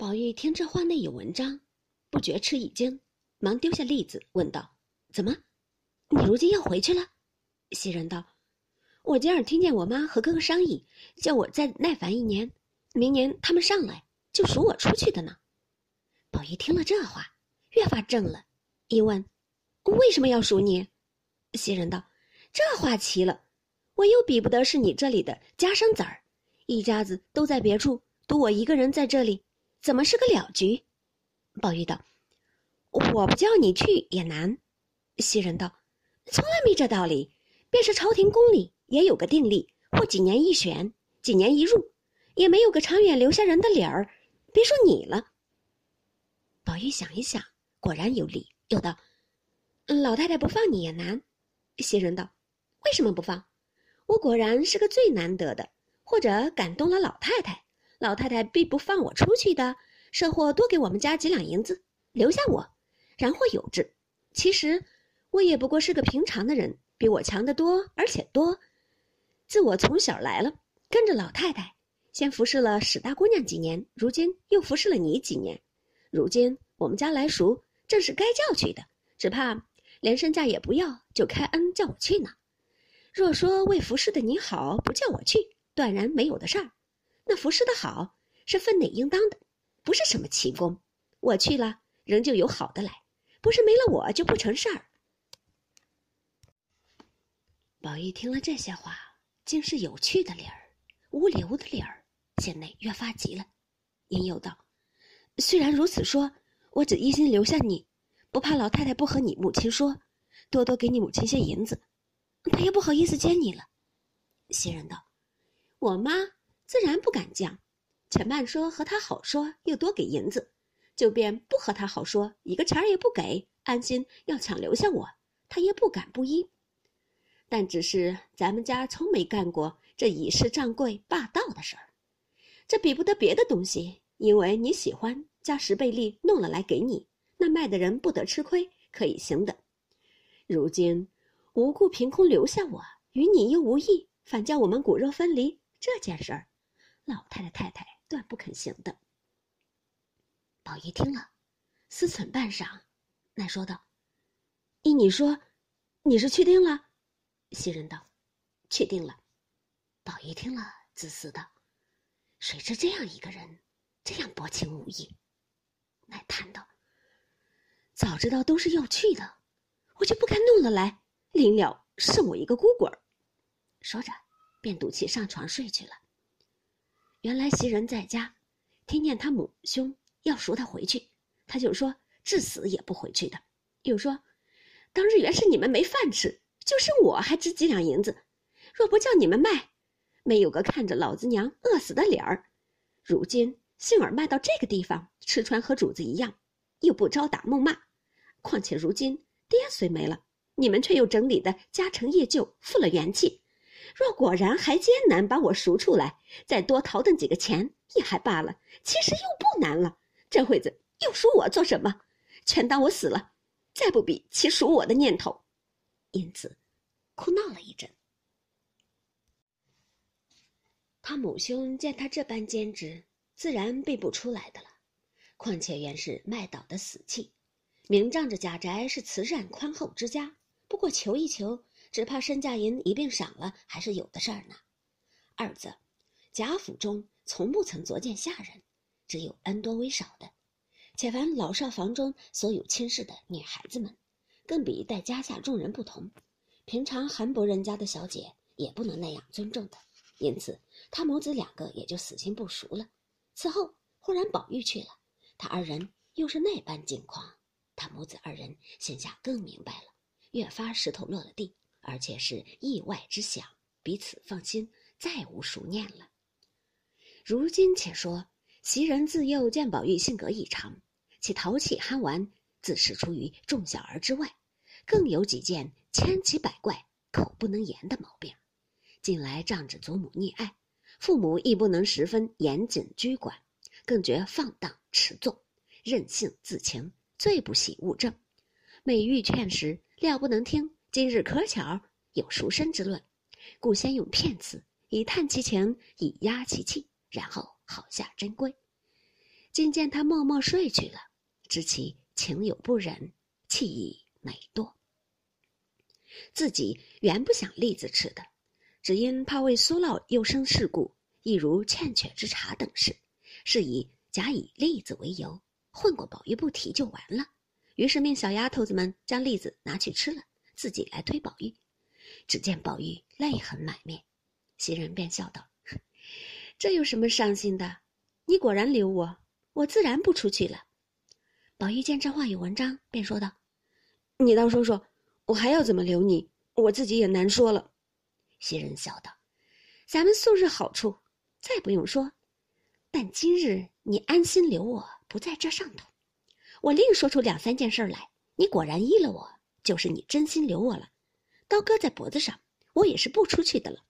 宝玉听这话内有文章，不觉吃一惊，忙丢下栗子，问道：“怎么，你如今要回去了？”袭人道：“我今儿听见我妈和哥哥商议，叫我再耐烦一年，明年他们上来就赎我出去的呢。”宝玉听了这话，越发怔了，一问：“为什么要赎你？”袭人道：“这话奇了，我又比不得是你这里的家生子儿，一家子都在别处，独我一个人在这里。”怎么是个了局？宝玉道：“我不叫你去也难。”袭人道：“从来没这道理，便是朝廷宫里也有个定例，或几年一选，几年一入，也没有个长远留下人的理儿。别说你了。”宝玉想一想，果然有理，又道：“老太太不放你也难。”袭人道：“为什么不放？我果然是个最难得的，或者感动了老太太。”老太太必不放我出去的，甚或多给我们家几两银子，留下我，然或有之。其实我也不过是个平常的人，比我强得多，而且多。自我从小来了，跟着老太太，先服侍了史大姑娘几年，如今又服侍了你几年。如今我们家来赎，正是该叫去的，只怕连身价也不要，就开恩叫我去呢。若说为服侍的你好，不叫我去，断然没有的事儿。那服侍的好是分内应当的，不是什么奇功。我去了，仍旧有好的来，不是没了我就不成事儿。宝玉听了这些话，竟是有趣的理儿，无留的理儿，心内越发急了，因又道：“虽然如此说，我只一心留下你，不怕老太太不和你母亲说，多多给你母亲些银子，她也不好意思接你了。”袭人道：“我妈。”自然不敢降，且慢说和他好说，又多给银子，就便不和他好说，一个钱儿也不给，安心要抢留下我，他也不敢不依。但只是咱们家从没干过这以势仗贵、霸道的事儿，这比不得别的东西，因为你喜欢，加十倍利弄了来给你，那卖的人不得吃亏，可以行的。如今无故凭空留下我，与你又无异，反叫我们骨肉分离，这件事儿。老太太太太断不肯行的。宝玉听了，思忖半晌，乃说道：“依你说，你是确定了？”袭人道：“确定了。”宝玉听了，自私道：“谁知这样一个人，这样薄情无义？”乃叹道：“早知道都是要去的，我就不该弄了来，临了剩我一个孤鬼儿。”说着，便赌气上床睡去了。原来袭人在家，听见他母兄要赎他回去，他就说至死也不回去的。又说，当日原是你们没饭吃，就剩我还值几两银子，若不叫你们卖，没有个看着老子娘饿死的脸儿。如今幸而卖到这个地方，吃穿和主子一样，又不招打梦骂。况且如今爹虽没了，你们却又整理的家成业就，复了元气。若果然还艰难把我赎出来，再多淘腾几个钱也还罢了。其实又不难了，这会子又赎我做什么？全当我死了，再不比其赎我的念头。因此，哭闹了一阵。他母兄见他这般坚持，自然背不出来的了。况且原是卖岛的死契，明仗着贾宅是慈善宽厚之家，不过求一求。只怕身价银一并赏了，还是有的事儿呢。二则，贾府中从不曾作见下人，只有恩多为少的。且凡老少房中所有亲事的女孩子们，更比待家下众人不同。平常韩伯人家的小姐也不能那样尊重的，因此他母子两个也就死心不熟了。此后忽然宝玉去了，他二人又是那般境况，他母子二人心下更明白了，越发石头落了地。而且是意外之想，彼此放心，再无熟念了。如今且说，袭人自幼见宝玉性格异常，其淘气憨玩，自是出于众小儿之外，更有几件千奇百怪、口不能言的毛病。近来仗着祖母溺爱，父母亦不能十分严谨拘管，更觉放荡持纵，任性自情，最不喜物证。每欲劝时，料不能听。今日可巧有赎身之论，故先用骗词以探其情，以压其气，然后好下真规。今见他默默睡去了，知其情有不忍，气已馁多。自己原不想栗子吃的，只因怕为苏老又生事故，亦如欠缺之茶等事，是以假以栗子为由，混过宝玉不提就完了。于是命小丫头子们将栗子拿去吃了，自己来推宝玉。只见宝玉泪痕满面，袭人便笑道：“这有什么伤心的？你果然留我，我自然不出去了。”宝玉见这话有文章，便说道：“你倒说说。”我还要怎么留你？我自己也难说了。袭人笑道：“咱们素日好处，再不用说。但今日你安心留我不在这上头，我另说出两三件事来。你果然依了我，就是你真心留我了。刀搁在脖子上，我也是不出去的了。